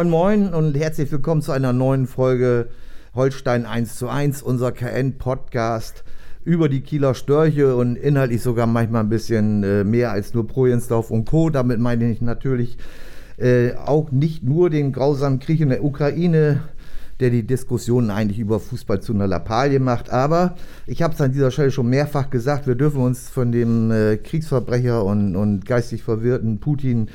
Moin Moin und herzlich willkommen zu einer neuen Folge Holstein 1 zu 1, unser KN-Podcast über die Kieler Störche und inhaltlich sogar manchmal ein bisschen äh, mehr als nur Pro Jensdorf und Co. Damit meine ich natürlich äh, auch nicht nur den grausamen Krieg in der Ukraine, der die Diskussionen eigentlich über Fußball zu einer Lappalie macht. Aber ich habe es an dieser Stelle schon mehrfach gesagt, wir dürfen uns von dem äh, Kriegsverbrecher und, und geistig verwirrten Putin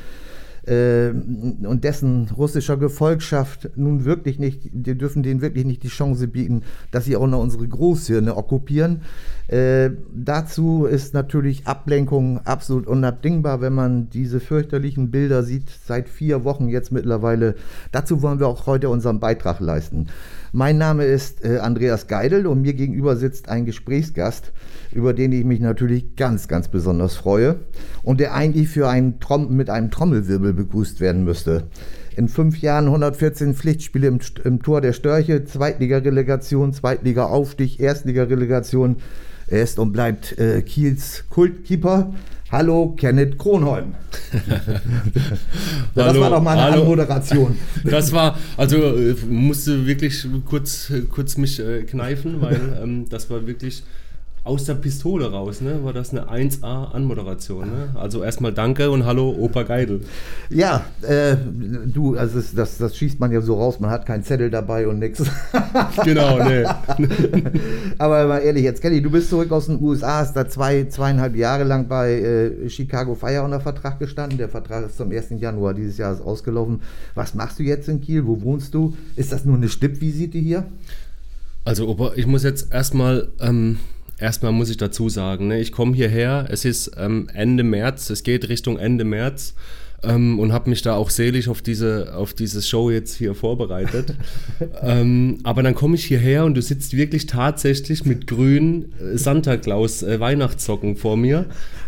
äh, und dessen russischer Gefolgschaft nun wirklich nicht, wir dürfen denen wirklich nicht die Chance bieten, dass sie auch noch unsere Großhirne okkupieren. Äh, dazu ist natürlich Ablenkung absolut unabdingbar, wenn man diese fürchterlichen Bilder sieht, seit vier Wochen jetzt mittlerweile. Dazu wollen wir auch heute unseren Beitrag leisten. Mein Name ist äh, Andreas Geidel und mir gegenüber sitzt ein Gesprächsgast, über den ich mich natürlich ganz, ganz besonders freue und der eigentlich für einen Trom mit einem Trommelwirbel begrüßt werden müsste. In fünf Jahren 114 Pflichtspiele im, im Tor der Störche, Zweitliga-Relegation, Zweitliga-Aufstieg, Erstliga-Relegation. Er ist und bleibt äh, Kiels Kultkeeper. Hallo, Kenneth Kronholm. das hallo, war doch mal eine hallo. Anmoderation. Das war, also äh, musste wirklich kurz, kurz mich äh, kneifen, weil ähm, das war wirklich aus der Pistole raus, ne? War das eine 1A-Anmoderation, ne? Also erstmal danke und hallo, Opa Geidel. Ja, äh, du, also das, das, das, schießt man ja so raus, man hat keinen Zettel dabei und nichts. Genau, ne. Aber mal ehrlich, jetzt Kelly, du bist zurück aus den USA, hast da zwei, zweieinhalb Jahre lang bei äh, Chicago Fire unter Vertrag gestanden. Der Vertrag ist zum 1. Januar dieses Jahres ausgelaufen. Was machst du jetzt in Kiel? Wo wohnst du? Ist das nur eine Stippvisite hier? Also, Opa, ich muss jetzt erstmal. Ähm erstmal muss ich dazu sagen, ne, ich komme hierher, es ist ähm, Ende März, es geht Richtung Ende März ähm, und habe mich da auch selig auf diese, auf diese Show jetzt hier vorbereitet. ähm, aber dann komme ich hierher und du sitzt wirklich tatsächlich mit grünen äh, Santa Claus äh, Weihnachtssocken vor mir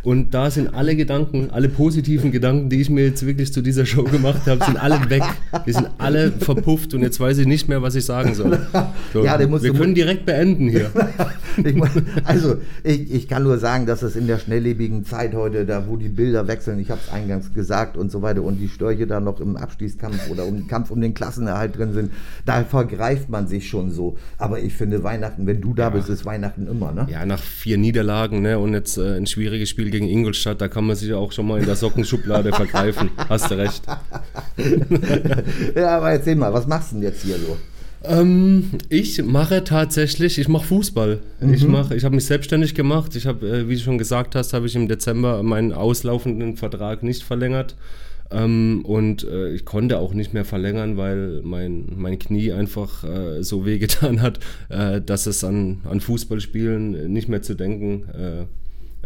und da sind alle Gedanken, alle positiven Gedanken, die ich mir jetzt wirklich zu dieser Show gemacht habe, sind alle weg. Die sind alle verpufft und jetzt weiß ich nicht mehr, was ich sagen soll. So, ja, wir können direkt beenden hier. ich also, ich, ich kann nur sagen, dass es in der schnelllebigen Zeit heute, da wo die Bilder wechseln, ich habe es eingangs gesagt und so weiter, und die Störche da noch im Abstiegskampf oder im Kampf um den Klassenerhalt drin sind, da vergreift man sich schon so. Aber ich finde, Weihnachten, wenn du da ja. bist, ist Weihnachten immer, ne? Ja, nach vier Niederlagen ne, und jetzt äh, ein schwieriges Spiel gegen gegen Ingolstadt, da kann man sich auch schon mal in der Sockenschublade vergreifen. Hast du recht. ja, aber erzähl mal, was machst du denn jetzt hier so? Ähm, ich mache tatsächlich, ich mache Fußball. Mhm. Ich mache, ich habe mich selbstständig gemacht. Ich habe, äh, wie du schon gesagt hast, habe ich im Dezember meinen auslaufenden Vertrag nicht verlängert. Ähm, und äh, ich konnte auch nicht mehr verlängern, weil mein, mein Knie einfach äh, so wehgetan hat, äh, dass es an, an Fußballspielen nicht mehr zu denken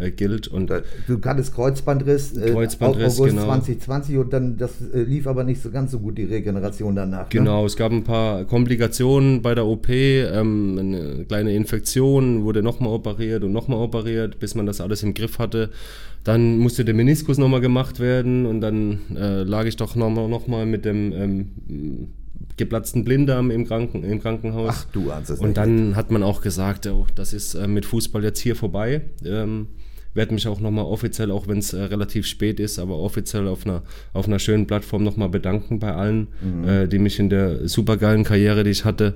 äh, äh, gilt. Und du hattest Kreuzbandriss, äh, Kreuzbandriss August genau. 2020 und dann das äh, lief aber nicht so ganz so gut, die Regeneration danach. Ne? Genau, ne? es gab ein paar Komplikationen bei der OP, ähm, eine kleine Infektion, wurde nochmal operiert und nochmal operiert, bis man das alles im Griff hatte. Dann musste der Meniskus nochmal gemacht werden und dann äh, lag ich doch nochmal noch mal mit dem ähm, geplatzten Blinddarm im, Kranken, im Krankenhaus. Ach du es Und dann hat man auch gesagt, oh, das ist äh, mit Fußball jetzt hier vorbei. Ähm, werde mich auch nochmal offiziell, auch wenn es äh, relativ spät ist, aber offiziell auf einer, auf einer schönen Plattform nochmal bedanken bei allen, mhm. äh, die mich in der supergeilen Karriere, die ich hatte,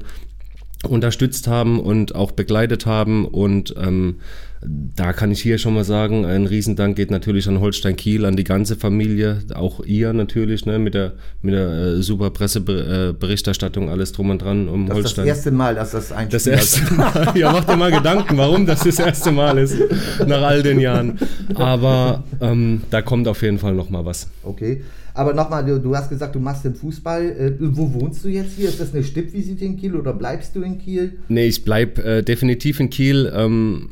unterstützt haben und auch begleitet haben. Und ähm, da kann ich hier schon mal sagen, ein Riesendank geht natürlich an Holstein Kiel, an die ganze Familie, auch ihr natürlich, ne, mit der, mit der äh, super Presseberichterstattung, alles drum und dran um das Holstein. Das ist das erste Mal, dass das ein Das erste Mal, ja, mach dir mal Gedanken, warum das das erste Mal ist, nach all den Jahren. Aber ähm, da kommt auf jeden Fall noch mal was. Okay. Aber nochmal, du, du, hast gesagt, du machst den Fußball. Äh, wo wohnst du jetzt hier? Ist das eine Stippvisite in Kiel oder bleibst du in Kiel? Nee, ich bleib äh, definitiv in Kiel. Ähm,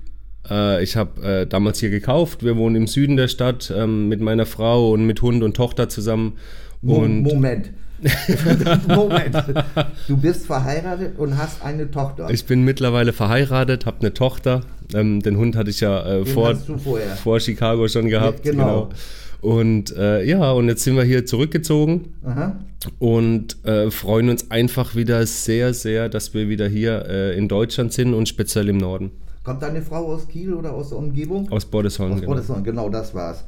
äh, ich habe äh, damals hier gekauft. Wir wohnen im Süden der Stadt ähm, mit meiner Frau und mit Hund und Tochter zusammen. Und Moment. Moment. Du bist verheiratet und hast eine Tochter. Ich bin mittlerweile verheiratet, habe eine Tochter. Ähm, den Hund hatte ich ja äh, vor, vor Chicago schon gehabt. Ja, genau. genau. Und äh, ja, und jetzt sind wir hier zurückgezogen Aha. und äh, freuen uns einfach wieder sehr, sehr, dass wir wieder hier äh, in Deutschland sind und speziell im Norden. Kommt deine Frau aus Kiel oder aus der Umgebung? Aus Bordesholm. Aus genau. Bordesholm, genau, das war's.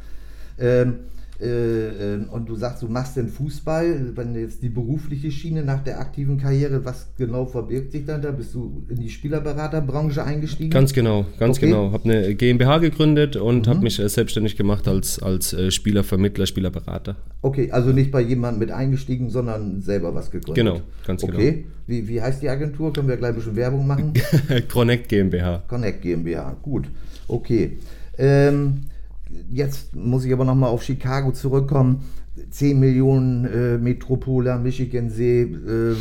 Ähm, äh, ähm, und du sagst, du machst den Fußball, wenn jetzt die berufliche Schiene nach der aktiven Karriere, was genau verbirgt sich dann da? Bist du in die Spielerberaterbranche eingestiegen? Ganz genau, ganz okay. genau. Habe eine GmbH gegründet und mhm. habe mich äh, selbstständig gemacht als, als äh, Spielervermittler, Spielerberater. Okay, also nicht bei jemandem mit eingestiegen, sondern selber was gegründet. Genau, ganz okay. genau. Okay, wie, wie heißt die Agentur? Können wir gleich ein bisschen Werbung machen? Connect GmbH. Connect GmbH, gut. Okay. Ähm, jetzt muss ich aber nochmal auf Chicago zurückkommen. 10 Millionen äh, Metropole Michigan See, äh,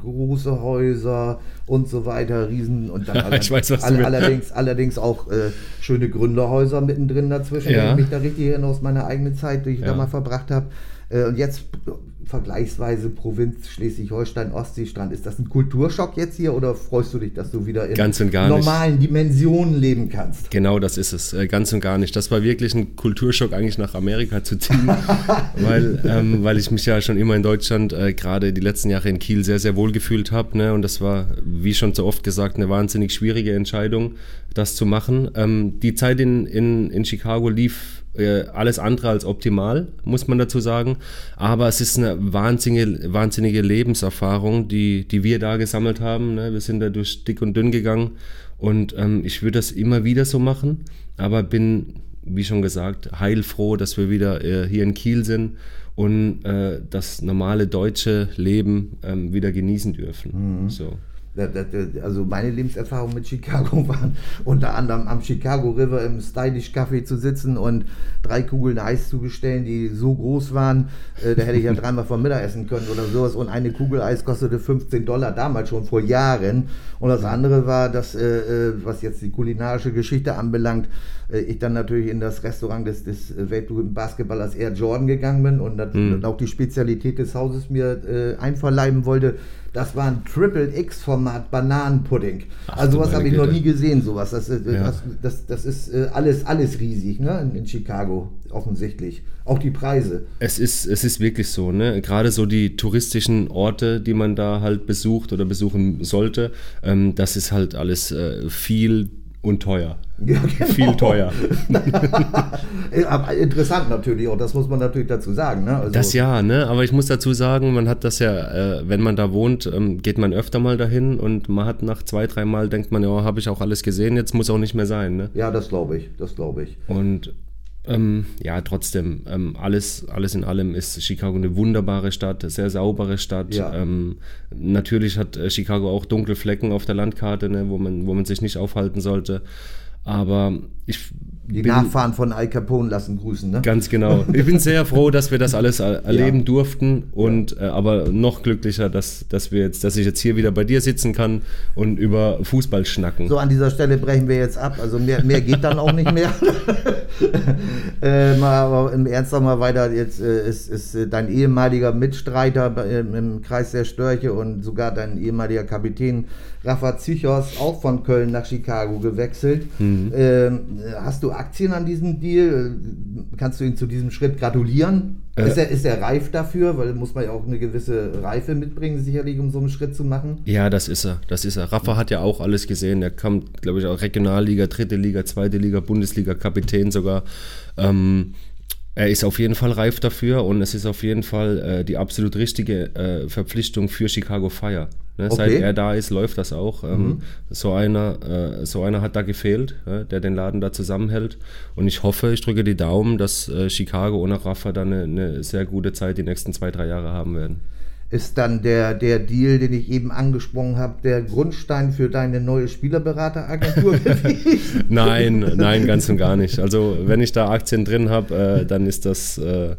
große Häuser und so weiter, Riesen und dann ich weiß, all, allerdings, allerdings auch äh, schöne Gründerhäuser mittendrin dazwischen, ja. wenn ich mich da richtig erinnere aus meiner eigenen Zeit, die ich ja. da mal verbracht habe. Äh, und jetzt vergleichsweise Provinz Schleswig-Holstein, Ostseestrand. Ist das ein Kulturschock jetzt hier oder freust du dich, dass du wieder in normalen nicht. Dimensionen leben kannst? Genau, das ist es. Äh, ganz und gar nicht. Das war wirklich ein Kulturschock, eigentlich nach Amerika zu ziehen, weil, ähm, weil ich mich ja schon immer in Deutschland, äh, gerade die letzten Jahre in Kiel, sehr, sehr wohl gefühlt habe. Ne? Und das war, wie schon so oft gesagt, eine wahnsinnig schwierige Entscheidung, das zu machen. Ähm, die Zeit in, in, in Chicago lief äh, alles andere als optimal, muss man dazu sagen. Aber es ist eine wahnsinnige, wahnsinnige Lebenserfahrung, die, die wir da gesammelt haben. Ne? Wir sind da durch dick und dünn gegangen und ähm, ich würde das immer wieder so machen, aber bin, wie schon gesagt, heilfroh, dass wir wieder äh, hier in Kiel sind und äh, das normale deutsche Leben ähm, wieder genießen dürfen. Mhm. So. Also meine Lebenserfahrung mit Chicago waren unter anderem am Chicago River im Stylish Café zu sitzen und drei Kugeln Eis zu bestellen, die so groß waren, äh, da hätte ich ja dreimal vom Mittag essen können oder sowas. Und eine Kugel Eis kostete 15 Dollar, damals schon vor Jahren. Und das andere war, dass, äh, äh, was jetzt die kulinarische Geschichte anbelangt, ich dann natürlich in das Restaurant des, des weltberühmten Basketballers Air Jordan gegangen bin und mhm. auch die Spezialität des Hauses mir einverleiben wollte das war ein Triple X-Format Bananenpudding. Ach, also sowas habe ich noch nie gesehen, sowas. Das, äh, ja. das, das, das, ist äh, alles, alles riesig, ne? In, in, Chicago, offensichtlich. Auch die Preise. Es ist, es ist wirklich so, ne? Gerade so die touristischen Orte, die man da halt besucht oder besuchen sollte, ähm, das ist halt alles äh, viel und teuer. Ja, genau. Viel teuer. aber interessant natürlich auch, das muss man natürlich dazu sagen. Ne? Also das ja, ne? aber ich muss dazu sagen, man hat das ja, äh, wenn man da wohnt, ähm, geht man öfter mal dahin und man hat nach zwei, drei Mal, denkt man, ja, habe ich auch alles gesehen, jetzt muss auch nicht mehr sein. Ne? Ja, das glaube ich, das glaube ich. Und ähm, ja, trotzdem, ähm, alles, alles in allem ist Chicago eine wunderbare Stadt, sehr saubere Stadt. Ja. Ähm, natürlich hat äh, Chicago auch dunkle Flecken auf der Landkarte, ne, wo, man, wo man sich nicht aufhalten sollte. Aber ich die Nachfahren von Al Capone lassen grüßen, ne? Ganz genau. Ich bin sehr froh, dass wir das alles erleben ja. durften und äh, aber noch glücklicher, dass, dass wir jetzt, dass ich jetzt hier wieder bei dir sitzen kann und über Fußball schnacken. So, an dieser Stelle brechen wir jetzt ab. Also mehr, mehr geht dann auch nicht mehr. äh, mal, aber im Ernst mal weiter, jetzt äh, ist, ist äh, dein ehemaliger Mitstreiter im, im Kreis der Störche und sogar dein ehemaliger Kapitän Rafa Zichos auch von Köln nach Chicago gewechselt. Mhm. Ähm, hast du Aktien an diesem Deal? Kannst du ihn zu diesem Schritt gratulieren? Äh, ist, er, ist er reif dafür? Weil muss man ja auch eine gewisse Reife mitbringen, sicherlich, um so einen Schritt zu machen. Ja, das ist er. Das ist er. Rafa hat ja auch alles gesehen. Er kommt, glaube ich, auch Regionalliga, dritte Liga, zweite Liga, Bundesliga, Kapitän sogar. Ähm, er ist auf jeden Fall reif dafür und es ist auf jeden Fall äh, die absolut richtige äh, Verpflichtung für Chicago Fire. Ne? Okay. Seit er da ist, läuft das auch. Ähm, mhm. so, einer, äh, so einer hat da gefehlt, der den Laden da zusammenhält. Und ich hoffe, ich drücke die Daumen, dass äh, Chicago ohne Rafa dann eine, eine sehr gute Zeit die nächsten zwei, drei Jahre haben werden ist dann der, der Deal, den ich eben angesprochen habe, der Grundstein für deine neue Spielerberateragentur gewesen? nein, nein, ganz und gar nicht. Also wenn ich da Aktien drin habe, äh, dann ist das, äh,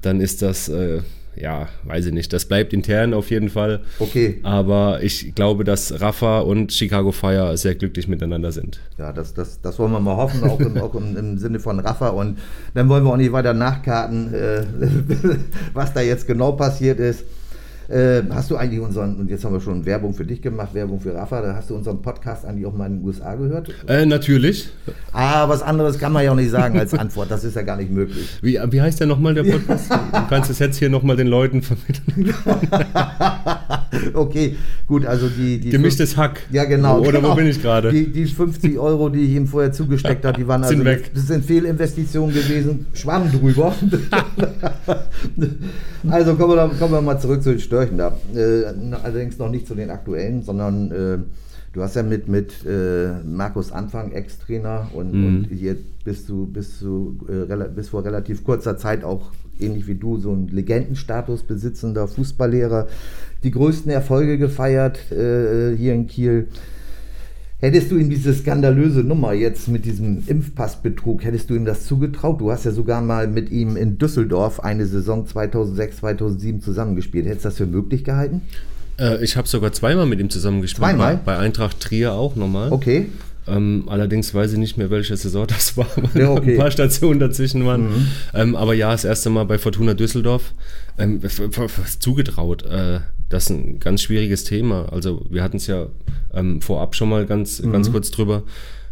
dann ist das äh, ja, weiß ich nicht. Das bleibt intern auf jeden Fall. Okay. Aber ich glaube, dass Rafa und Chicago Fire sehr glücklich miteinander sind. Ja, das, das, das wollen wir mal hoffen, auch, im, auch im, im, Sinne von Rafa. Und dann wollen wir auch nicht weiter nachkarten, äh, was da jetzt genau passiert ist. Äh, hast du eigentlich unseren, und jetzt haben wir schon Werbung für dich gemacht, Werbung für Rafa, da hast du unseren Podcast eigentlich auch mal in den USA gehört? Äh, natürlich. Ah, was anderes kann man ja auch nicht sagen als Antwort, das ist ja gar nicht möglich. Wie, wie heißt der nochmal, der Podcast? du kannst es jetzt hier nochmal den Leuten vermitteln. okay, gut, also die... die Gemischtes Hack. Ja, genau. Oder genau. wo bin ich gerade? Die, die 50 Euro, die ich ihm vorher zugesteckt habe, die waren Sind also... weg. Das sind Fehlinvestitionen gewesen, schwamm drüber. also kommen wir, kommen wir mal zurück zu den Störchen da. Äh, allerdings noch nicht zu den aktuellen, sondern äh, du hast ja mit, mit äh, Markus Anfang, Ex-Trainer, und, Mhm. und hier bist du, bist du äh, rela- bis vor relativ kurzer Zeit auch ähnlich wie du so einen Legendenstatus besitzender Fußballlehrer, die größten Erfolge gefeiert äh, hier in Kiel. Hättest du ihm diese skandalöse Nummer jetzt mit diesem Impfpassbetrug, hättest du ihm das zugetraut? Du hast ja sogar mal mit ihm in Düsseldorf eine Saison 2006, 2007 zusammengespielt. Hättest du das für möglich gehalten? Äh, ich habe sogar zweimal mit ihm zusammengespielt. Zweimal? Bei, bei Eintracht Trier auch nochmal. Okay. Ähm, allerdings weiß ich nicht mehr, welche Saison das war, weil Ja, okay. ein paar Stationen dazwischen waren. Ähm, aber ja, das erste Mal bei Fortuna Düsseldorf. Ähm, zugetraut. Äh, das ist ein ganz schwieriges Thema. Also wir hatten es ja ähm, vorab schon mal ganz, ganz kurz drüber,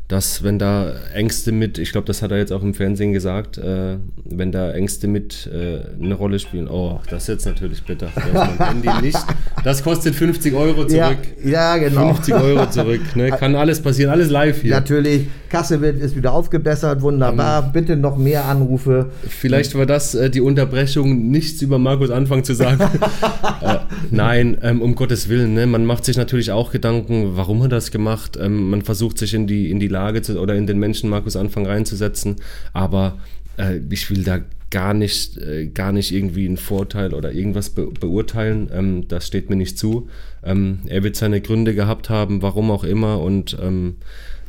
dass wenn da Ängste mit, ich glaube, das hat er jetzt auch im Fernsehen gesagt, äh, wenn da Ängste mit äh, eine Rolle spielen, oh, das ist jetzt natürlich bitter. Da ist mein Handy nicht. Das kostet 50 Euro zurück. Ja, ja, genau. 50 Euro zurück. Ne? Kann alles passieren, alles live hier. Natürlich, Kasse wird, ist wieder aufgebessert, wunderbar. Bitte noch mehr Anrufe. Vielleicht war das äh, die Unterbrechung, nichts über Markus Anfang zu sagen. äh, nein, ähm, um Gottes Willen. Ne? Man macht sich natürlich auch Gedanken, warum hat er das gemacht. Ähm, man versucht sich in die, in die Lage zu, oder in den Menschen Markus Anfang reinzusetzen. Aber äh, ich will da gar nicht, äh, gar nicht irgendwie einen Vorteil oder irgendwas be beurteilen. Ähm, das steht mir nicht zu. Ähm, er wird seine Gründe gehabt haben, warum auch immer. Und ähm,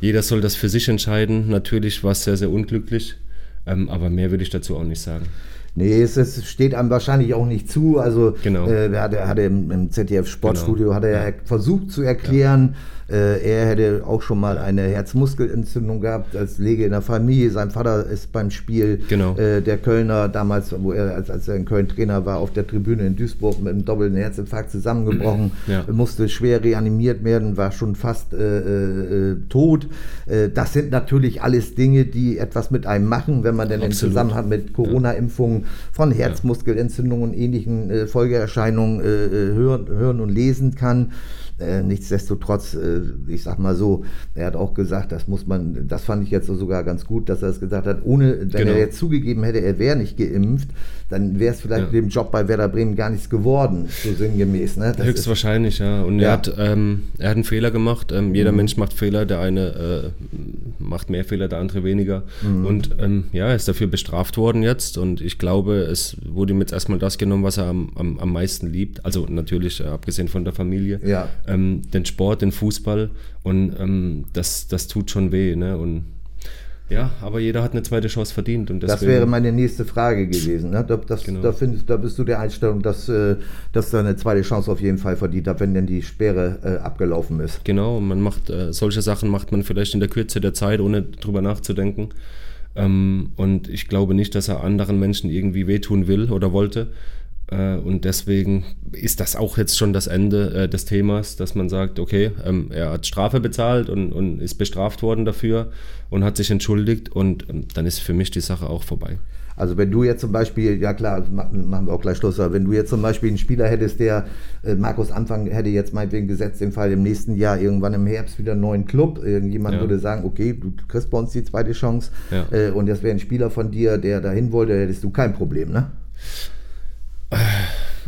jeder soll das für sich entscheiden. Natürlich war es sehr, sehr unglücklich. Ähm, aber mehr würde ich dazu auch nicht sagen. Nee, es, es steht einem wahrscheinlich auch nicht zu. Also Genau. äh, er hatte, hatte im, im ZDF Sportstudio hat er versucht zu erklären, äh, er hätte auch schon mal eine Herzmuskelentzündung gehabt als Lege in der Familie. Sein Vater ist beim Spiel Genau. äh, der Kölner damals, wo er als, als er in Köln Trainer war, auf der Tribüne in Duisburg mit einem doppelten Herzinfarkt zusammengebrochen, Ja. musste schwer reanimiert werden, war schon fast äh, äh, tot. Äh, das sind natürlich alles Dinge, die etwas mit einem machen, wenn man denn im. Zusammenhang mit Corona-Impfungen von Herzmuskelentzündungen und ähnlichen äh, Folgeerscheinungen äh, äh, hören, hören und lesen kann. Äh, nichtsdestotrotz, äh, ich sag mal so, er hat auch gesagt, das muss man, das fand ich jetzt sogar ganz gut, dass er es gesagt hat, ohne, wenn Genau. er jetzt zugegeben hätte, er wäre nicht geimpft, dann wäre es vielleicht Ja. mit dem Job bei Werder Bremen gar nichts geworden, so sinngemäß. Ne? Das ist- Höchstwahrscheinlich, ja. Und Ja. Er, hat, ähm, er hat einen Fehler gemacht. Ähm, jeder Mensch macht Fehler. Der eine äh, macht mehr Fehler, der andere weniger. Und ähm, ja, er ist dafür bestraft worden jetzt. Und ich glaube, es wurde ihm jetzt erstmal das genommen, was er am, am, am meisten liebt. Also natürlich, äh, abgesehen von der Familie. Ja. Ähm, den Sport, den Fußball. Und ähm, das, das tut schon weh. Ne? Und ja, aber jeder hat eine zweite Chance verdient. Und Das deswegen, wäre meine nächste Frage gewesen. Ne? Da, das, Genau. da, findest, da bist du der Einstellung, dass, äh, dass er eine zweite Chance auf jeden Fall verdient hat, wenn denn die Sperre äh, abgelaufen ist. Genau, man macht äh, solche Sachen macht man vielleicht in der Kürze der Zeit, ohne drüber nachzudenken. Ähm, und ich glaube nicht, dass er anderen Menschen irgendwie wehtun will oder wollte. Äh, und deswegen ist das auch jetzt schon das Ende äh, des Themas, dass man sagt, okay, ähm, er hat Strafe bezahlt und, und ist bestraft worden dafür und hat sich entschuldigt und ähm, dann ist für mich die Sache auch vorbei. Also wenn du jetzt zum Beispiel, ja klar, machen machen wir auch gleich Schluss, aber wenn du jetzt zum Beispiel einen Spieler hättest, der äh, Markus Anfang hätte jetzt meinetwegen gesetzt im Fall im nächsten Jahr irgendwann im Herbst wieder einen neuen Club, irgendjemand Ja. würde sagen, okay, du kriegst bei uns die zweite Chance Ja. äh, und das wäre ein Spieler von dir, der dahin wollte, hättest du kein Problem, ne?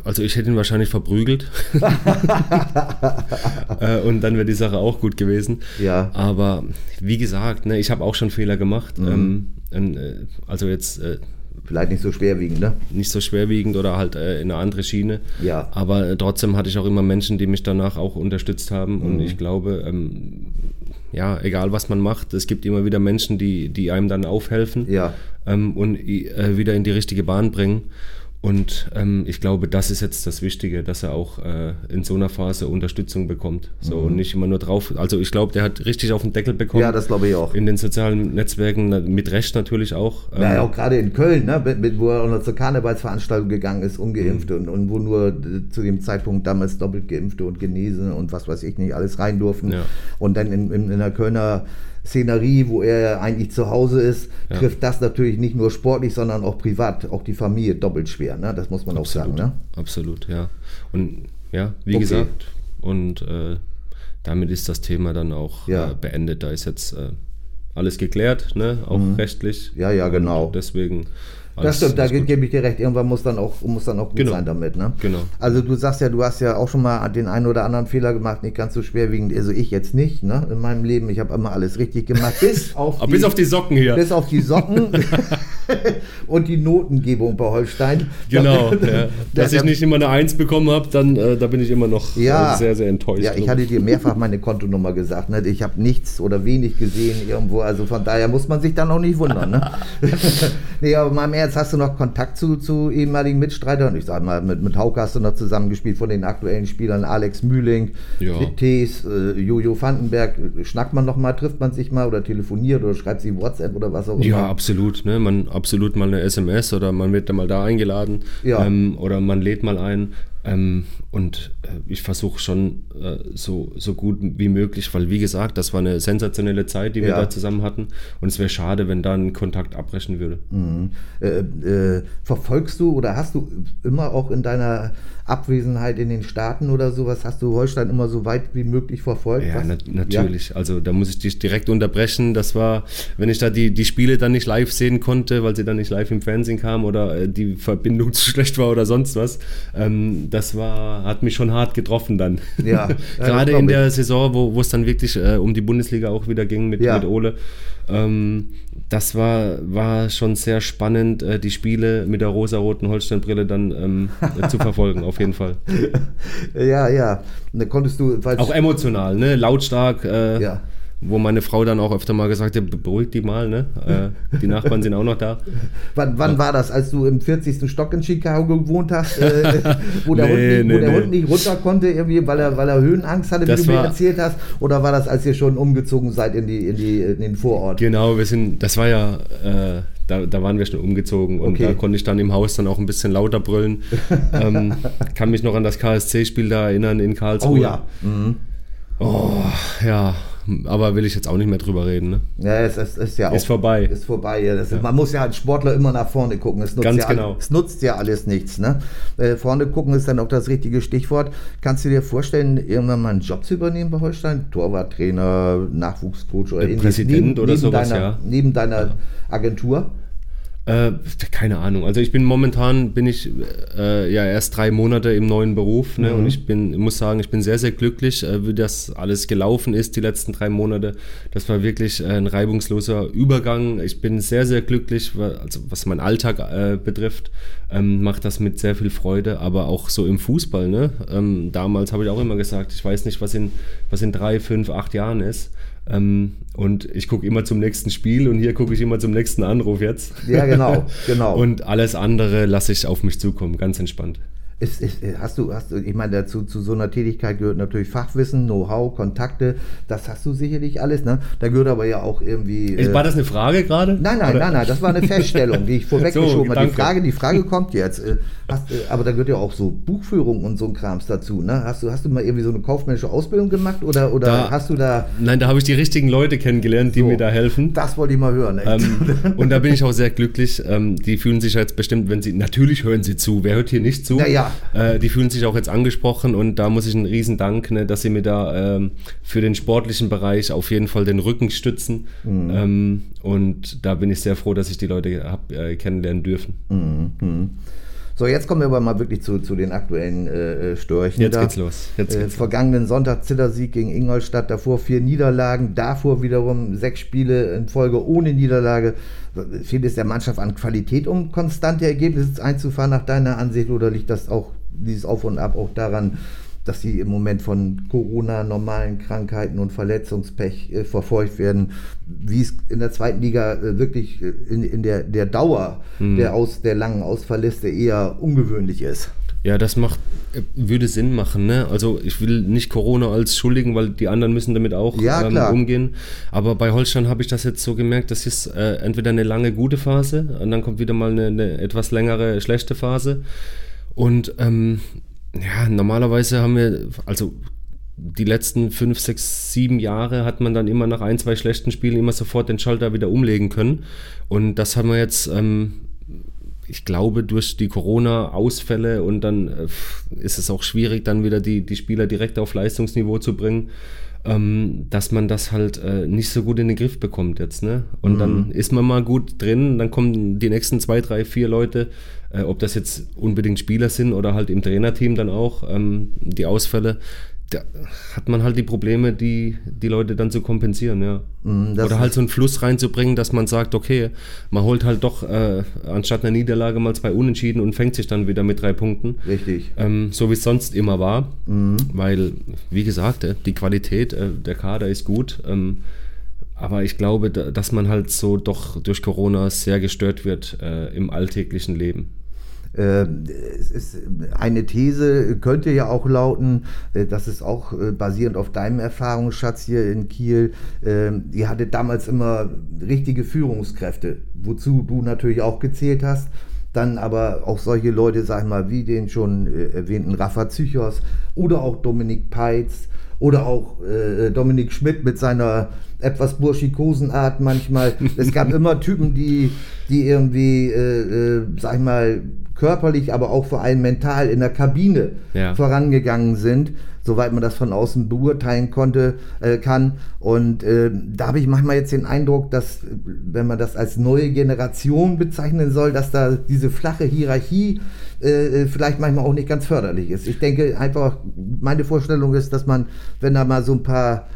Also ich hätte ihn wahrscheinlich verprügelt. äh, und dann wäre die Sache auch gut gewesen. Ja. Aber wie gesagt, ne, ich habe auch schon Fehler gemacht. Ähm, ähm, äh, also jetzt äh, Vielleicht nicht so schwerwiegend, ne? nicht so schwerwiegend oder halt äh, in eine andere Schiene. Ja. Aber äh, trotzdem hatte ich auch immer Menschen, die mich danach auch unterstützt haben. Und ich glaube, ähm, ja, egal was man macht, es gibt immer wieder Menschen, die, die einem dann aufhelfen Ja. ähm, und äh, wieder in die richtige Bahn bringen. Und ähm, ich glaube, das ist jetzt das Wichtige, dass er auch äh, in so einer Phase Unterstützung bekommt. So mhm. und nicht immer nur drauf. Also ich glaube, der hat richtig auf den Deckel bekommen. Ja, das glaube ich auch. In den sozialen Netzwerken, mit Recht natürlich auch. Ja, ähm, auch gerade in Köln, ne, mit, wo er auch noch zur Karnevalsveranstaltung gegangen ist, ungeimpfte mhm. und, und wo nur äh, zu dem Zeitpunkt damals doppelt geimpfte und Genesen und was weiß ich nicht alles rein durften. Ja. Und dann in, in, in der Kölner Szenerie, wo er eigentlich zu Hause ist, ja. trifft das natürlich nicht nur sportlich, sondern auch privat, auch die Familie doppelt schwer. Ne? Das muss man Absolut. auch sagen. Ne? Absolut, ja. Und ja, wie okay. gesagt, und äh, damit ist das Thema dann auch ja. äh, beendet. Da ist jetzt äh, alles geklärt, ne? auch mhm. rechtlich. Ja, ja, genau. Und deswegen das stimmt, da gebe ich dir recht. Irgendwann muss dann auch, muss dann auch gut genau. sein damit. Ne? Genau. Also du sagst ja, du hast ja auch schon mal den einen oder anderen Fehler gemacht, nicht ganz so schwerwiegend. Also ich jetzt nicht, ne? In meinem Leben. Ich habe immer alles richtig gemacht. Bis auf, die, bis auf die Socken hier. Bis auf die Socken und die Notengebung bei Holstein. Genau. ja. Dass ich nicht immer eine Eins bekommen habe, dann äh, da bin ich immer noch ja, äh, sehr, sehr enttäuscht. Ja, ich hatte dir mehrfach meine Kontonummer gesagt. Ne? Ich habe nichts oder wenig gesehen irgendwo. Also von daher muss man sich dann auch nicht wundern. Ne? nee, aber mal im Ernst, hast du noch Kontakt Kontakt zu, zu ehemaligen Mitstreitern. Ich sage mal, mit, mit Hauke hast du noch zusammengespielt von den aktuellen Spielern. Alex Mühling, ja. Tees, äh, Jojo Vandenberg. Schnackt man noch mal, trifft man sich mal oder telefoniert oder schreibt sie WhatsApp oder was auch immer? Ja, absolut. Ne? Man, absolut mal eine SMS oder man wird dann mal da eingeladen ja. ähm, oder man lädt mal ein. Ähm, und äh, ich versuche schon äh, so, so gut wie möglich, weil wie gesagt, das war eine sensationelle Zeit, die wir ja. da zusammen hatten. Und es wäre schade, wenn da ein Kontakt abbrechen würde. Mhm. Äh, äh verfolgst du oder hast du immer auch in deiner Abwesenheit in den Staaten oder sowas, hast du Holstein immer so weit wie möglich verfolgt? Ja, na natürlich. Ja. Also da muss ich dich direkt unterbrechen. Das war, wenn ich da die, die Spiele dann nicht live sehen konnte, weil sie dann nicht live im Fernsehen kamen oder äh, die Verbindung zu schlecht war oder sonst was, ähm, das war, hat mich schon hart getroffen dann. Ja. Gerade in der Saison, wo, wo es dann wirklich äh, um die Bundesliga auch wieder ging mit, ja. mit Ole. Ähm, das war, war schon sehr spannend, äh, die Spiele mit der rosa-roten Holsteinbrille dann ähm, zu verfolgen, auf jeden Fall. Ja, ja. Da konntest du. Auch emotional, ne? Lautstark. Äh, ja wo meine Frau dann auch öfter mal gesagt hat, beruhig die mal, ne? Äh, die Nachbarn sind auch noch da. wann, wann war das, als du im 40. Stock in Chicago gewohnt hast, äh, wo, der, nee, Hund, nicht, nee, wo der nee. Hund nicht runter konnte, irgendwie, weil er, weil er Höhenangst hatte, wie das du war, mir erzählt hast? Oder war das, als ihr schon umgezogen seid in, die, in, die, in den Vorort? Genau, wir sind, das war ja, äh, da, da, waren wir schon umgezogen und okay. da konnte ich dann im Haus dann auch ein bisschen lauter brüllen. ähm, kann mich noch an das KSC-Spiel da erinnern in Karlsruhe. Oh ja. Mhm. Oh, ja, aber will ich jetzt auch nicht mehr drüber reden. Ne? Ja, es, es ist ja auch. Ist vorbei. Ist vorbei. Ja. Ist, man muss ja als Sportler immer nach vorne gucken. Es nutzt Ganz ja genau. es nutzt ja alles nichts. Ne? Äh, vorne gucken ist dann auch das richtige Stichwort. Kannst du dir vorstellen, irgendwann mal einen Job zu übernehmen bei Holstein? Torwarttrainer, Nachwuchscoach oder ähnliches? Präsident neben, oder neben sowas, deiner, ja. Neben deiner Agentur? Äh, keine Ahnung. Also ich bin momentan bin ich äh, ja erst drei Monate im neuen Beruf ne? Mhm. und ich bin muss sagen, ich bin sehr sehr glücklich, äh, wie das alles gelaufen ist die letzten drei Monate. Das war wirklich äh, ein reibungsloser Übergang. Ich bin sehr sehr glücklich, also was mein Alltag äh, betrifft, ähm, macht das mit sehr viel Freude, aber auch so im Fußball. Ne? Ähm, damals habe ich auch immer gesagt, ich weiß nicht, was in was in drei, fünf, acht Jahren ist. Ähm, und ich gucke immer zum nächsten Spiel und hier gucke ich immer zum nächsten Anruf jetzt. Ja, genau, genau. und alles andere lasse ich auf mich zukommen, ganz entspannt. Ist, ist, hast du, hast du, ich meine, dazu zu so einer Tätigkeit gehört natürlich Fachwissen, Know-how, Kontakte, das hast du sicherlich alles, ne? Da gehört aber ja auch irgendwie. Äh, war das eine Frage gerade? Nein, nein, nein, nein, das war eine Feststellung, die ich vorweggeschoben so, habe. Die Frage, die Frage kommt jetzt. Äh, hast, äh, aber da gehört ja auch so Buchführung und so ein Krams dazu, ne? Hast du, hast du mal irgendwie so eine kaufmännische Ausbildung gemacht oder, oder da, hast du da. Nein, da habe ich die richtigen Leute kennengelernt, die so, mir da helfen. Das wollte ich mal hören, ähm, und da bin ich auch sehr glücklich. Ähm, die fühlen sich jetzt bestimmt, wenn sie. Natürlich hören sie zu. Wer hört hier nicht zu? Naja. Äh, die fühlen fühlen sich auch jetzt angesprochen und da muss ich einen riesen Dank, ne, dass sie mir da ähm, für den sportlichen Bereich auf jeden Fall den Rücken stützen. Mhm. Ähm, und da bin ich sehr froh, dass ich die Leute hab, äh, kennenlernen dürfen. Mhm. So, jetzt kommen wir aber mal wirklich zu, zu den aktuellen äh, äh Störchen. Jetzt da. geht's los. Jetzt äh, vergangenen Sonntag Zittersieg gegen Ingolstadt, davor vier Niederlagen, davor wiederum sechs Spiele in Folge ohne Niederlage. Fehlt es der Mannschaft an Qualität, um konstante Ergebnisse einzufahren nach deiner Ansicht oder liegt das auch dieses Auf und Ab auch daran, dass sie im Moment von Corona, normalen Krankheiten und Verletzungspech äh, verfolgt werden, wie es in der zweiten Liga äh, wirklich äh, in, in der, der Dauer mhm. der, aus, der langen Ausfallliste eher ungewöhnlich ist. Ja, das macht, äh, würde Sinn machen. Ne? Also ich will nicht Corona als schuldigen, weil die anderen müssen damit auch ja, ähm, umgehen. Aber bei Holstein habe ich das jetzt so gemerkt, das ist äh, entweder eine lange gute Phase und dann kommt wieder mal eine, eine etwas längere schlechte Phase. Und ähm, ja, normalerweise haben wir, also die letzten fünf, sechs, sieben Jahre hat man dann immer nach ein, zwei schlechten Spielen immer sofort den Schalter wieder umlegen können. Und das haben wir jetzt ähm, ich glaube, durch die Corona-Ausfälle und dann äh, ist es auch schwierig, dann wieder die, die Spieler direkt auf Leistungsniveau zu bringen, ähm, dass man das halt äh, nicht so gut in den Griff bekommt jetzt. Ne? Und mhm. dann ist man mal gut drin, dann kommen die nächsten zwei, drei, vier Leute, äh, ob das jetzt unbedingt Spieler sind oder halt im Trainerteam dann auch, ähm, die Ausfälle, da hat man halt die Probleme, die, die Leute dann zu kompensieren, ja. Mm, Oder halt so einen Fluss reinzubringen, dass man sagt, okay, man holt halt doch äh, anstatt einer Niederlage mal zwei Unentschieden und fängt sich dann wieder mit drei Punkten. Richtig. Ähm, so wie es sonst immer war. Mhm. Weil, wie gesagt, äh, die Qualität äh, der Kader ist gut. Ähm, aber ich glaube, dass man halt so doch durch Corona sehr gestört wird äh, im alltäglichen Leben. Äh, es ist eine These könnte ja auch lauten, äh, das ist auch äh, basierend auf deinem Erfahrungsschatz hier in Kiel. Ihr hattet damals immer richtige Führungskräfte, wozu du natürlich auch gezählt hast. Dann aber auch solche Leute, sag ich mal, wie den schon erwähnten Rafa Zychos oder auch Dominik Peitz oder auch Dominik Schmidt mit seiner etwas burschikosen Art manchmal. es gab immer Typen, die, die irgendwie, äh, äh, sag ich mal, körperlich, aber auch vor allem mental in der Kabine ja. vorangegangen sind, soweit man das von außen beurteilen konnte, äh, kann. Und äh, da habe ich manchmal jetzt den Eindruck, dass, wenn man das als neue Generation bezeichnen soll, dass da diese flache Hierarchie äh, vielleicht manchmal auch nicht ganz förderlich ist. Ich denke einfach, meine Vorstellung ist, dass man, wenn da mal so ein paar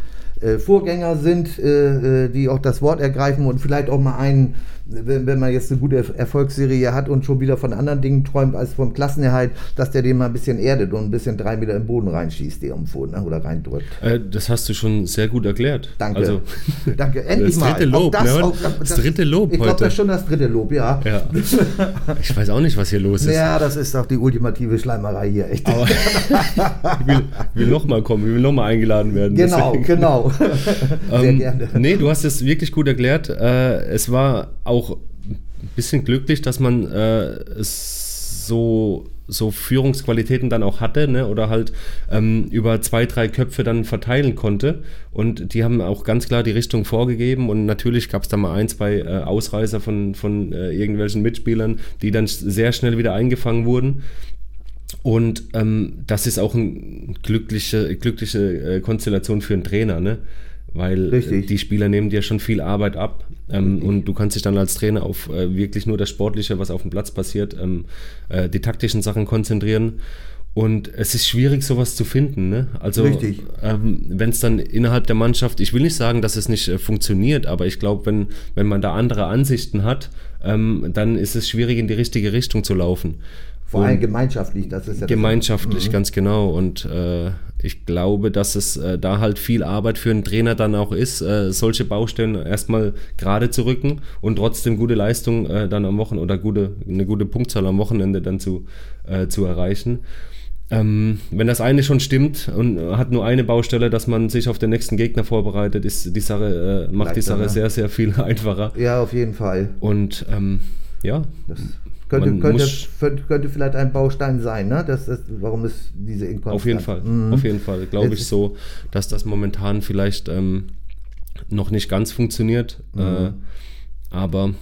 äh, Vorgänger sind, äh, äh, die auch das Wort ergreifen und vielleicht auch mal einen wenn, wenn man jetzt eine gute Erfolgsserie hat und schon wieder von anderen Dingen träumt als vom Klassenerhalt, dass der den mal ein bisschen erdet und ein bisschen drei Meter im Boden reinschießt irgendwo ne, oder reindrückt. Äh, das hast du schon sehr gut erklärt. Danke. Also, Danke. Endlich das dritte mal. Lob. Das, ne? das, das, dritte Lob ich heute. Ich glaube, das ist schon das dritte Lob, ja. ja. Ich weiß auch nicht, was hier los ist. Ja, das ist doch die ultimative Schleimerei hier, echt. Aber ich will, will nochmal kommen, ich will nochmal eingeladen werden. Genau, deswegen. genau. Sehr ähm, gerne. Nee, du hast es wirklich gut erklärt. Äh, es war auch ein bisschen glücklich, dass man äh, so, so Führungsqualitäten dann auch hatte ne? oder halt ähm, über zwei, drei Köpfe dann verteilen konnte. Und die haben auch ganz klar die Richtung vorgegeben. Und natürlich gab es da mal ein, zwei äh, Ausreißer von, von äh, irgendwelchen Mitspielern, die dann sehr schnell wieder eingefangen wurden. Und ähm, das ist auch eine glückliche, glückliche äh, Konstellation für einen Trainer, ne? weil Richtig. die Spieler nehmen dir schon viel Arbeit ab ähm, und du kannst dich dann als Trainer auf äh, wirklich nur das Sportliche, was auf dem Platz passiert, ähm, äh, die taktischen Sachen konzentrieren. Und es ist schwierig, sowas zu finden. Ne? Also, ähm, wenn es dann innerhalb der Mannschaft, ich will nicht sagen, dass es nicht äh, funktioniert, aber ich glaube, wenn, wenn man da andere Ansichten hat, ähm, dann ist es schwierig, in die richtige Richtung zu laufen. Vor allem gemeinschaftlich, das ist ja Gemeinschaftlich, mhm. ganz genau. Und äh, ich glaube, dass es äh, da halt viel Arbeit für einen Trainer dann auch ist, äh, solche Baustellen erstmal gerade zu rücken und trotzdem gute Leistung äh, dann am Wochenende oder gute, eine gute Punktzahl am Wochenende dann zu, äh, zu erreichen. Ähm, wenn das eine schon stimmt und hat nur eine Baustelle, dass man sich auf den nächsten Gegner vorbereitet, ist die Sache, äh, macht Leichter, die Sache sehr, sehr viel einfacher. Ja, auf jeden Fall. Und ähm, ja. Das könnte, könnte, könnte vielleicht ein Baustein sein, ne? Das ist, warum ist diese Inkonstanz? Auf jeden Fall, mhm. auf jeden Fall. Glaube ich so, dass das momentan vielleicht ähm, noch nicht ganz funktioniert. Mhm. Äh, aber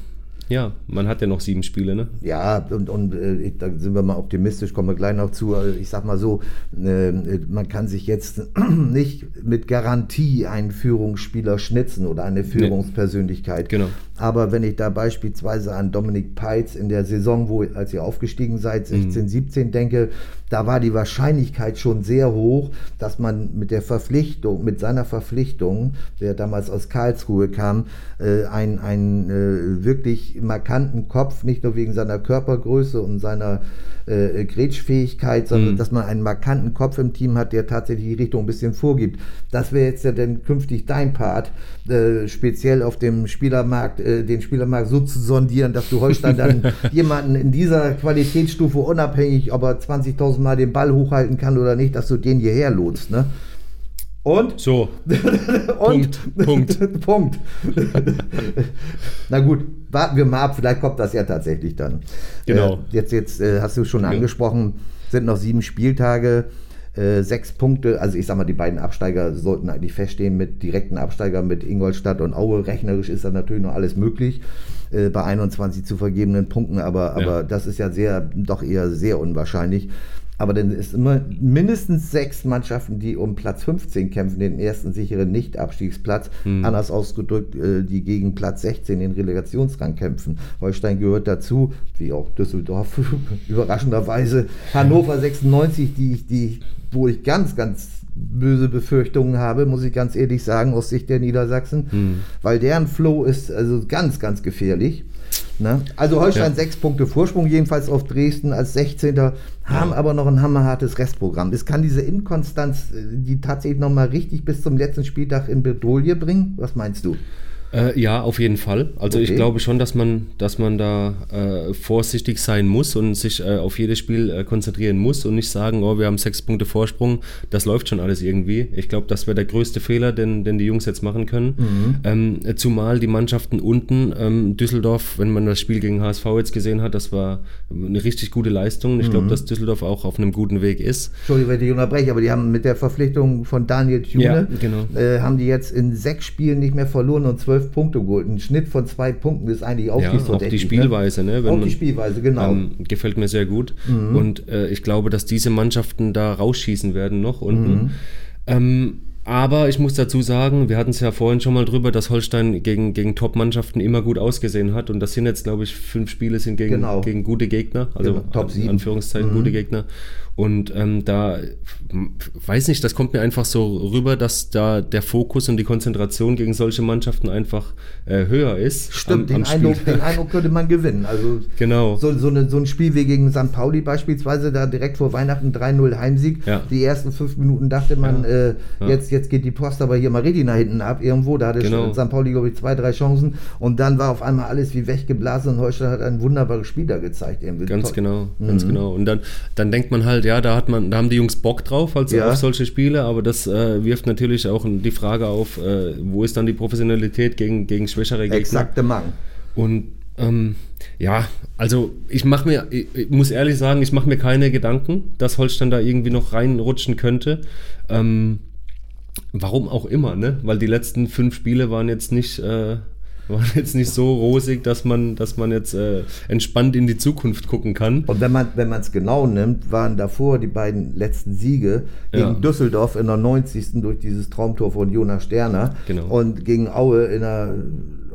ja, man hat ja noch sieben Spiele, ne? Ja, und, und äh, da sind wir mal optimistisch, kommen wir gleich noch zu. Also ich sag mal so, äh, man kann sich jetzt nicht mit Garantie einen Führungsspieler schnitzen oder eine Führungspersönlichkeit. Nee. Genau. Aber wenn ich da beispielsweise an Dominik Peitz in der Saison, wo als ihr aufgestiegen seid, 16, mhm. 17 denke, da war die Wahrscheinlichkeit schon sehr hoch, dass man mit der Verpflichtung, mit seiner Verpflichtung, der damals aus Karlsruhe kam, äh, einen, einen äh, wirklich markanten Kopf, nicht nur wegen seiner Körpergröße und seiner äh, Grätschfähigkeit, sondern mhm. dass man einen markanten Kopf im Team hat, der tatsächlich die Richtung ein bisschen vorgibt. Das wäre jetzt ja dann künftig dein Part, äh, speziell auf dem Spielermarkt, äh, den Spielermarkt so zu sondieren, dass du Holstein dann jemanden in dieser Qualitätsstufe unabhängig, ob er 20.000 Mal den Ball hochhalten kann oder nicht, dass du den hierher lotst. Ne? Und? So. und? Punkt. Punkt. Punkt. Na gut, warten wir mal ab, vielleicht kommt das ja tatsächlich dann. Genau. Äh, jetzt jetzt äh, hast du schon ja. angesprochen, sind noch sieben Spieltage. Äh, sechs Punkte, also ich sag mal, die beiden Absteiger sollten eigentlich feststehen mit direkten Absteiger mit Ingolstadt und Aue. Rechnerisch ist da natürlich noch alles möglich äh, bei 21 zu vergebenen Punkten, aber, aber ja. das ist ja sehr, doch eher sehr unwahrscheinlich. Aber dann ist immer mindestens sechs Mannschaften, die um Platz 15 kämpfen, den ersten sicheren Nicht-Abstiegsplatz. Hm. Anders ausgedrückt, äh, die gegen Platz 16 den Relegationsrang kämpfen. Holstein gehört dazu, wie auch Düsseldorf, überraschenderweise. Hannover 96, die, die, wo ich ganz, ganz böse Befürchtungen habe, muss ich ganz ehrlich sagen, aus Sicht der Niedersachsen, hm. weil deren Flow ist also ganz, ganz gefährlich. Ne? Also Holstein ja. sechs Punkte Vorsprung, jedenfalls auf Dresden als 16. haben ja. aber noch ein hammerhartes Restprogramm. Es kann diese Inkonstanz, äh, die tatsächlich nochmal richtig bis zum letzten Spieltag in Bedrohung bringen. Was meinst du? Äh, ja, auf jeden Fall. Also okay. ich glaube schon, dass man, dass man da äh, vorsichtig sein muss und sich äh, auf jedes Spiel äh, konzentrieren muss und nicht sagen, oh, wir haben sechs Punkte Vorsprung, das läuft schon alles irgendwie. Ich glaube, das wäre der größte Fehler, den, den die Jungs jetzt machen können. Mhm. Ähm, zumal die Mannschaften unten, ähm, Düsseldorf, wenn man das Spiel gegen HSV jetzt gesehen hat, das war eine richtig gute Leistung. Ich glaube, mhm. dass Düsseldorf auch auf einem guten Weg ist. Entschuldigung, wenn ich unterbreche, aber die haben mit der Verpflichtung von Daniel Thune, ja, genau. Äh, haben die jetzt in sechs Spielen nicht mehr verloren und zwölf zwölf Punkte geholt. Ein Schnitt von zwei Punkten ist eigentlich auch ja, Auch die ne? Spielweise, ne? Wenn auch man, die Spielweise, genau. Ähm, gefällt mir sehr gut. Mhm. Und äh, ich glaube, dass diese Mannschaften da rausschießen werden noch unten. Mhm. Ähm, aber ich muss dazu sagen, wir hatten es ja vorhin schon mal drüber, dass Holstein gegen, gegen Top-Mannschaften immer gut ausgesehen hat. Und das sind jetzt, glaube ich, fünf Spiele sind gegen, genau. gegen gute Gegner, also genau, Top 7. Anführungszeichen mhm. gute Gegner. Und ähm, da, weiß nicht, das kommt mir einfach so rüber, dass da der Fokus und die Konzentration gegen solche Mannschaften einfach äh, höher ist. Stimmt, am, am den, Eindruck, den, Eindruck, könnte man gewinnen. Also genau. so, so, eine, so ein Spiel wie gegen St. Pauli beispielsweise, da direkt vor Weihnachten 3-0 Heimsieg. Ja. Die ersten fünf Minuten dachte man, ja. Äh. Jetzt, jetzt geht die Post aber hier mal richtig nach hinten ab irgendwo. Da hatte genau. St. Pauli, glaube ich, zwei, drei Chancen. Und dann war auf einmal alles wie weggeblasen und Holstein hat ein wunderbares Spiel da gezeigt. Irgendwie. Ganz Toll. genau, mhm. ganz genau. Und dann, dann denkt man halt, ja, da hat man, da haben die Jungs Bock drauf, also ja. auf solche Spiele, aber das äh, wirft natürlich auch die Frage auf, äh, wo ist dann die Professionalität gegen, gegen schwächere Gegner? Exakte Mang. Und ähm, ja, also ich mache mir, ich, ich, muss ehrlich sagen, ich mache mir keine Gedanken, dass Holstein da irgendwie noch reinrutschen könnte. Ähm, warum auch immer, ne? Weil die letzten fünf Spiele waren jetzt nicht äh, war jetzt nicht so rosig, dass man, dass man jetzt äh, entspannt in die Zukunft gucken kann. Und wenn man wenn es genau nimmt, waren davor die beiden letzten Siege gegen ja. Düsseldorf in der 90. durch dieses Traumtor von Jonas Sterner genau. und gegen Aue in der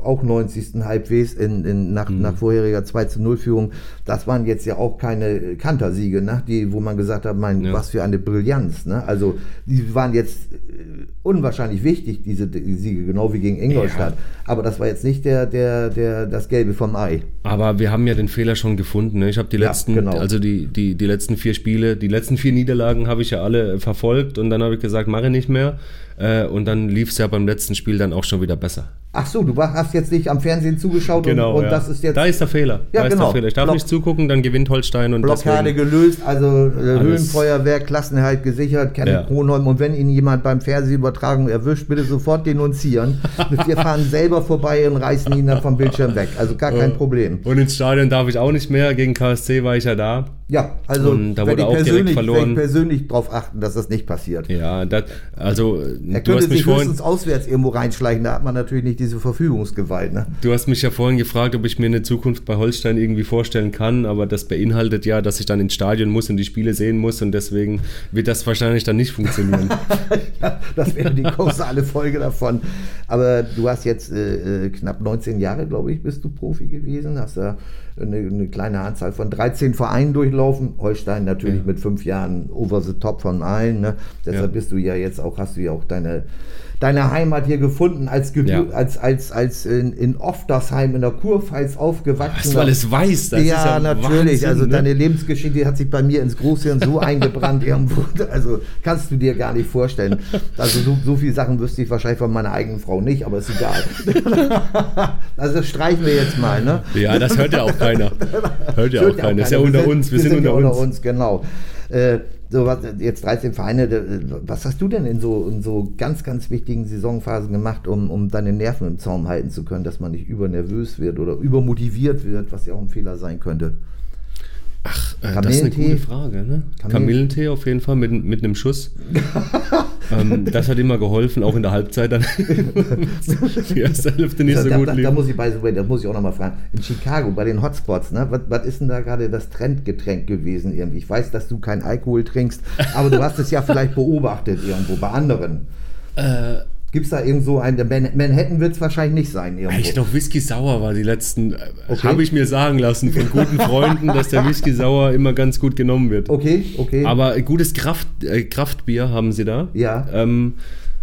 auch 90. halbwegs in, in, nach, mhm. nach vorheriger 2 zu 0 Führung. Das waren jetzt ja auch keine Kantersiege, ne? die, wo man gesagt hat, mein, ja. was für eine Brillanz. Ne? Also die waren jetzt äh, unwahrscheinlich wichtig, diese Siege, genau wie gegen Ingolstadt. Ja. Aber das war jetzt nicht der, der, der, das Gelbe vom Ei. Aber wir haben ja den Fehler schon gefunden. Ne? Ich habe die letzten, ja, genau. also die, die, die letzten vier Spiele, die letzten vier Niederlagen habe ich ja alle verfolgt und dann habe ich gesagt, mache ich nicht mehr. Äh, und dann lief es ja beim letzten Spiel dann auch schon wieder besser. Ach so, du hast jetzt nicht am Fernsehen zugeschaut genau, und, und ja. das ist jetzt. Da ist der Fehler. Ja, da genau. ist der Fehler. Ich darf Block nicht zugucken, dann gewinnt Holstein und Blockade deswegen gelöst, also äh, Höhenfeuerwehr, Klassenhalt gesichert, Kenneth ja. Kronholm. Und wenn ihn jemand beim Fernsehübertragung erwischt, bitte sofort denunzieren. Wir fahren selber vorbei und reißen ihn dann vom Bildschirm weg. Also gar kein Problem. Und ins Stadion darf ich auch nicht mehr. Gegen KSC war ich ja da. Ja, also und da wurde auch direkt verloren. persönlich darauf achten, dass das nicht passiert. Ja, das, also er hast mich vorhin auswärts irgendwo reinschleichen, da hat man natürlich nicht diese Verfügungsgewalt. Ne? Du hast mich ja vorhin gefragt, ob ich mir eine Zukunft bei Holstein irgendwie vorstellen kann, aber das beinhaltet ja, dass ich dann ins Stadion muss und die Spiele sehen muss und deswegen wird das wahrscheinlich dann nicht funktionieren. ja, das wäre die kausale Folge davon. Aber du hast jetzt äh, äh knapp 19 Jahre, glaube ich, bist du Profi gewesen, hast ja eine, eine, kleine Anzahl von 13 Vereinen durchlaufen. Holstein natürlich ja. mit fünf Jahren over the top von allen. Ne? Deshalb ja. bist du ja jetzt auch, hast du ja auch deine, deine Heimat hier gefunden, als, Gebü- Ja. als, als, als in, in Oftersheim in der Kurpfalz aufgewachsen. Was du alles weißt, das ja, ist ja natürlich. Wahnsinn, also ne? deine Lebensgeschichte hat sich bei mir ins Großhirn so eingebrannt irgendwo. Also kannst du dir gar nicht vorstellen. Also so, so viele Sachen wüsste ich wahrscheinlich von meiner eigenen Frau nicht, aber ist egal. also streichen wir jetzt mal, ne? Ja, das hört ja auch keiner. Hört ja auch Hört keiner. Ist ja unter uns. Wir sind ja unter uns. genau. Äh, so was, jetzt 13 Vereine. Was hast du denn in so, in so ganz, ganz wichtigen Saisonphasen gemacht, um, um deine Nerven im Zaum halten zu können, dass man nicht übernervös wird oder übermotiviert wird, was ja auch ein Fehler sein könnte? Ach, äh, das ist eine gute Frage. Ne? Kamillen- Kamillentee auf jeden Fall mit, mit einem Schuss. ähm, das hat immer geholfen, auch in der Halbzeit dann. Die erste Hälfte nicht so da, gut da, da lief. muss ich, by the way, da muss ich auch nochmal fragen. In Chicago, bei den Hotspots, ne, was, was ist denn da gerade das Trendgetränk gewesen irgendwie? Ich weiß, dass du keinen Alkohol trinkst, aber du hast es ja vielleicht beobachtet irgendwo bei anderen. Äh, Gibt es da irgend so einen, Man Manhattan wird es wahrscheinlich nicht sein irgendwo. ich glaube, Whisky Sauer war die letzten. äh, Okay. Habe ich mir sagen lassen von guten Freunden, dass der Whisky Sauer immer ganz gut genommen wird. Okay, okay. Aber gutes Kraft, äh, Kraftbier haben sie da. Ja. Ähm,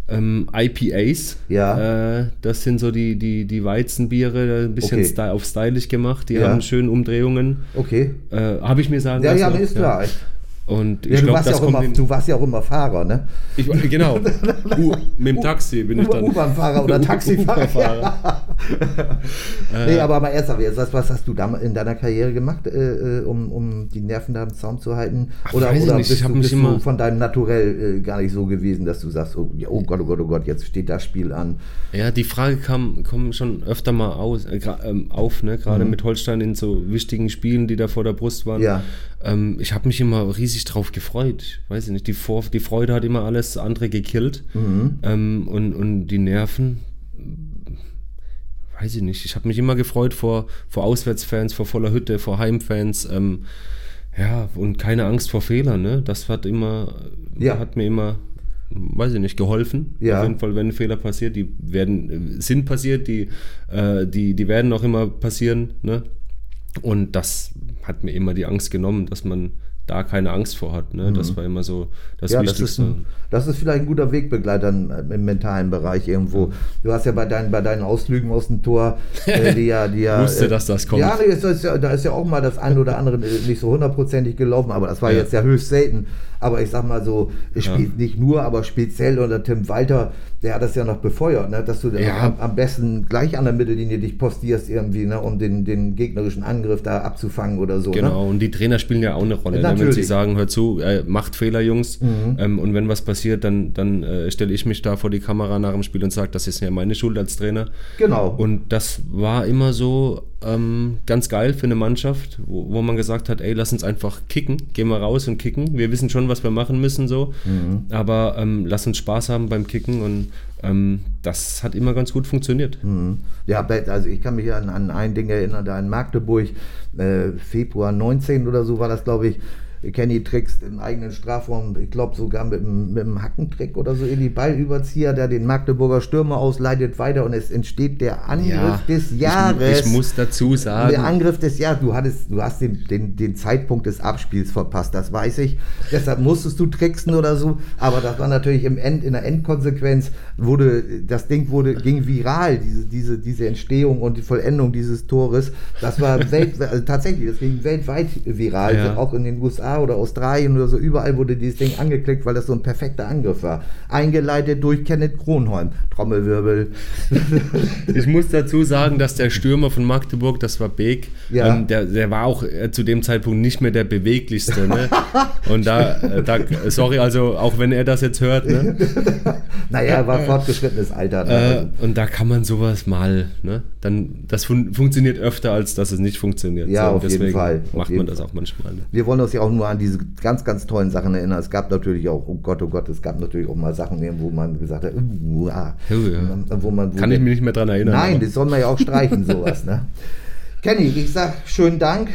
ähm, IPAs. Ja. Äh, das sind so die, die, die Weizenbiere, ein bisschen Okay. sty auf stylisch gemacht. Die Ja. haben schöne Umdrehungen. okay. Äh, Habe ich mir sagen Ja, lassen. ja, auch, ist klar. Und Ja, ich du, glaube, warst ja auch immer, du warst ja auch immer Fahrer, ne? Ich, genau. U, mit dem Taxi bin ich dann. U-Bahn-Fahrer oder Taxifahrer. Uber-Fahrer. Nee, aber mal ernsthaft, was, was hast du da in deiner Karriere gemacht, äh, äh, um, um die Nerven da im Zaum zu halten? Ach, Oder, oder nicht, bist, du, bist du von deinem Naturell äh, gar nicht so gewesen, dass du sagst, oh, ja, oh Gott, oh Gott, oh Gott, jetzt steht das Spiel an. Ja, die Frage kam, kommt schon öfter mal aus, äh, ähm, auf, ne? gerade mit Holstein in so wichtigen Spielen, die da vor der Brust waren. Mhm. Ja. Ähm, ich habe mich immer riesig drauf gefreut. Ich weiß nicht, die, vor die Freude hat immer alles andere gekillt. Mhm. Ähm, und, und die Nerven, weiß ich nicht. Ich habe mich immer gefreut vor, vor Auswärtsfans, vor voller Hütte, vor Heimfans. Ähm, ja, und keine Angst vor Fehlern. Ne? Das hat immer, Ja. hat mir immer, weiß ich nicht, geholfen. Ja. Auf jeden Fall, wenn Fehler passiert, die werden, sind passiert, die, äh, die, die werden auch immer passieren. Ne? Und das hat mir immer die Angst genommen, dass man da keine Angst vor hat. Ne? Das war immer so das Mhm. ja, das ist, Wichtigste. ein, das ist vielleicht ein guter Wegbegleiter im, im mentalen Bereich irgendwo. Du hast ja bei deinen, bei deinen Ausflügen aus dem Tor, äh, die ja, die ja. Wusste, äh, dass das kommt. Ja, da ist ja auch mal das ein oder andere nicht so hundertprozentig gelaufen, aber das war Ja. jetzt ja höchst selten. Aber ich sag mal so, es spielt nicht nur, aber speziell unter Tim Walter, der hat das ja noch befeuert, ne? dass du Ja. am, am besten gleich an der Mittellinie dich postierst irgendwie, ne? um den, den gegnerischen Angriff da abzufangen oder so. Ne? Genau, und die Trainer spielen ja auch eine Rolle. Ne? Wenn. Mhm. sie sagen, hör zu, äh, macht Fehler, Jungs, ähm, und wenn was passiert, dann, dann äh, stelle ich mich da vor die Kamera nach dem Spiel und sage, das ist ja meine Schuld als Trainer. Genau. Und das war immer so ähm, ganz geil für eine Mannschaft, wo, wo man gesagt hat, ey, lass uns einfach kicken, gehen wir raus und kicken. Wir wissen schon, was wir machen müssen, so, Mhm. aber ähm, lass uns Spaß haben beim Kicken und ähm, das hat immer ganz gut funktioniert. Mhm. Ja, also ich kann mich an, an ein Ding erinnern, da in Magdeburg, äh, Februar 19 oder so war das, glaube ich. Kenny trickst im eigenen Strafraum, ich glaube sogar mit, mit einem Hackentrick oder so in die Ballüberzieher, der den Magdeburger Stürmer ausleitet weiter und es entsteht der Angriff des Jahres. Ich, ich muss dazu sagen, Der Angriff des Jahres, du hattest, du hast den, den, den Zeitpunkt des Abspiels verpasst, das weiß ich. Deshalb musstest du tricksen oder so. Aber das war natürlich im End, in der Endkonsequenz wurde, das Ding wurde, ging viral, diese, diese, diese Entstehung und die Vollendung dieses Tores. Das war welt, also tatsächlich, das ging weltweit viral, Ja. auch in den USA oder Australien oder so. Überall wurde dieses Ding angeklickt, weil das so ein perfekter Angriff war. Eingeleitet durch Kenneth Kronholm. Trommelwirbel. Ich muss dazu sagen, dass der Stürmer von Magdeburg, das war Beek, Ja. ähm, der, der war auch äh, zu dem Zeitpunkt nicht mehr der beweglichste. Ne? Und da, äh, da, sorry, also auch wenn er das jetzt hört, ne? naja, war fortgeschrittenes Alter. Ne? Äh, und da kann man sowas mal, ne? Dann, das fun funktioniert öfter, als dass es nicht funktioniert. Ja, und auf jeden Fall, auf macht jeden man das auch manchmal. Ne? Wir wollen uns ja auch nur an diese ganz, ganz tollen Sachen erinnern. Es gab natürlich auch, oh Gott, oh Gott, es gab natürlich auch mal Sachen, wo man gesagt hat, uh, ah, ja. wo man, wo Kann ich mich nicht mehr dran erinnern. Nein, aber- das soll man ja auch streichen, sowas. Ne? Kenny, ich sag schönen Dank.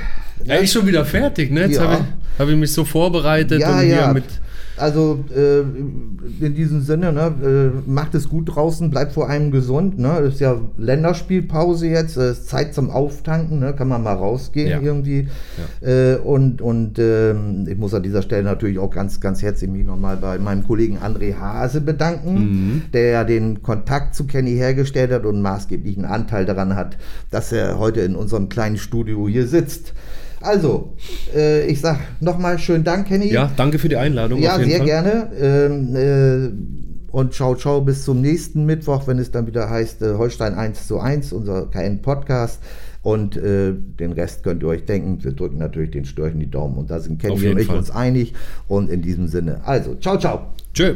Ja, ich schon wieder fertig, ne? Jetzt Ja. habe ich, hab ich mich so vorbereitet Ja, und hier ja. mit. Also äh, in diesem Sinne, ne, äh, macht es gut draußen, bleibt vor allem gesund. Ne? Ist ja Länderspielpause jetzt, äh, ist Zeit zum Auftanken, ne? kann man mal rausgehen Ja. irgendwie. Äh, und und ähm, ich muss an dieser Stelle natürlich auch ganz, ganz herzlich mich nochmal bei meinem Kollegen André Hase bedanken, der ja den Kontakt zu Kenny hergestellt hat und maßgeblichen Anteil daran hat, dass er heute in unserem kleinen Studio hier sitzt. Also, äh, ich sag nochmal schönen Dank, Kenny. Ja, danke für die Einladung. Ja, sehr Fall. gerne. Ähm, äh, und ciao, ciao, bis zum nächsten Mittwoch, wenn es dann wieder heißt äh, Holstein 1 zu 1, unser KN-Podcast. Und äh, den Rest könnt ihr euch denken. Wir drücken natürlich den Störchen die Daumen. Und da sind Kenny und ich Fall. uns einig. Und in diesem Sinne, also, ciao, ciao. Tschö.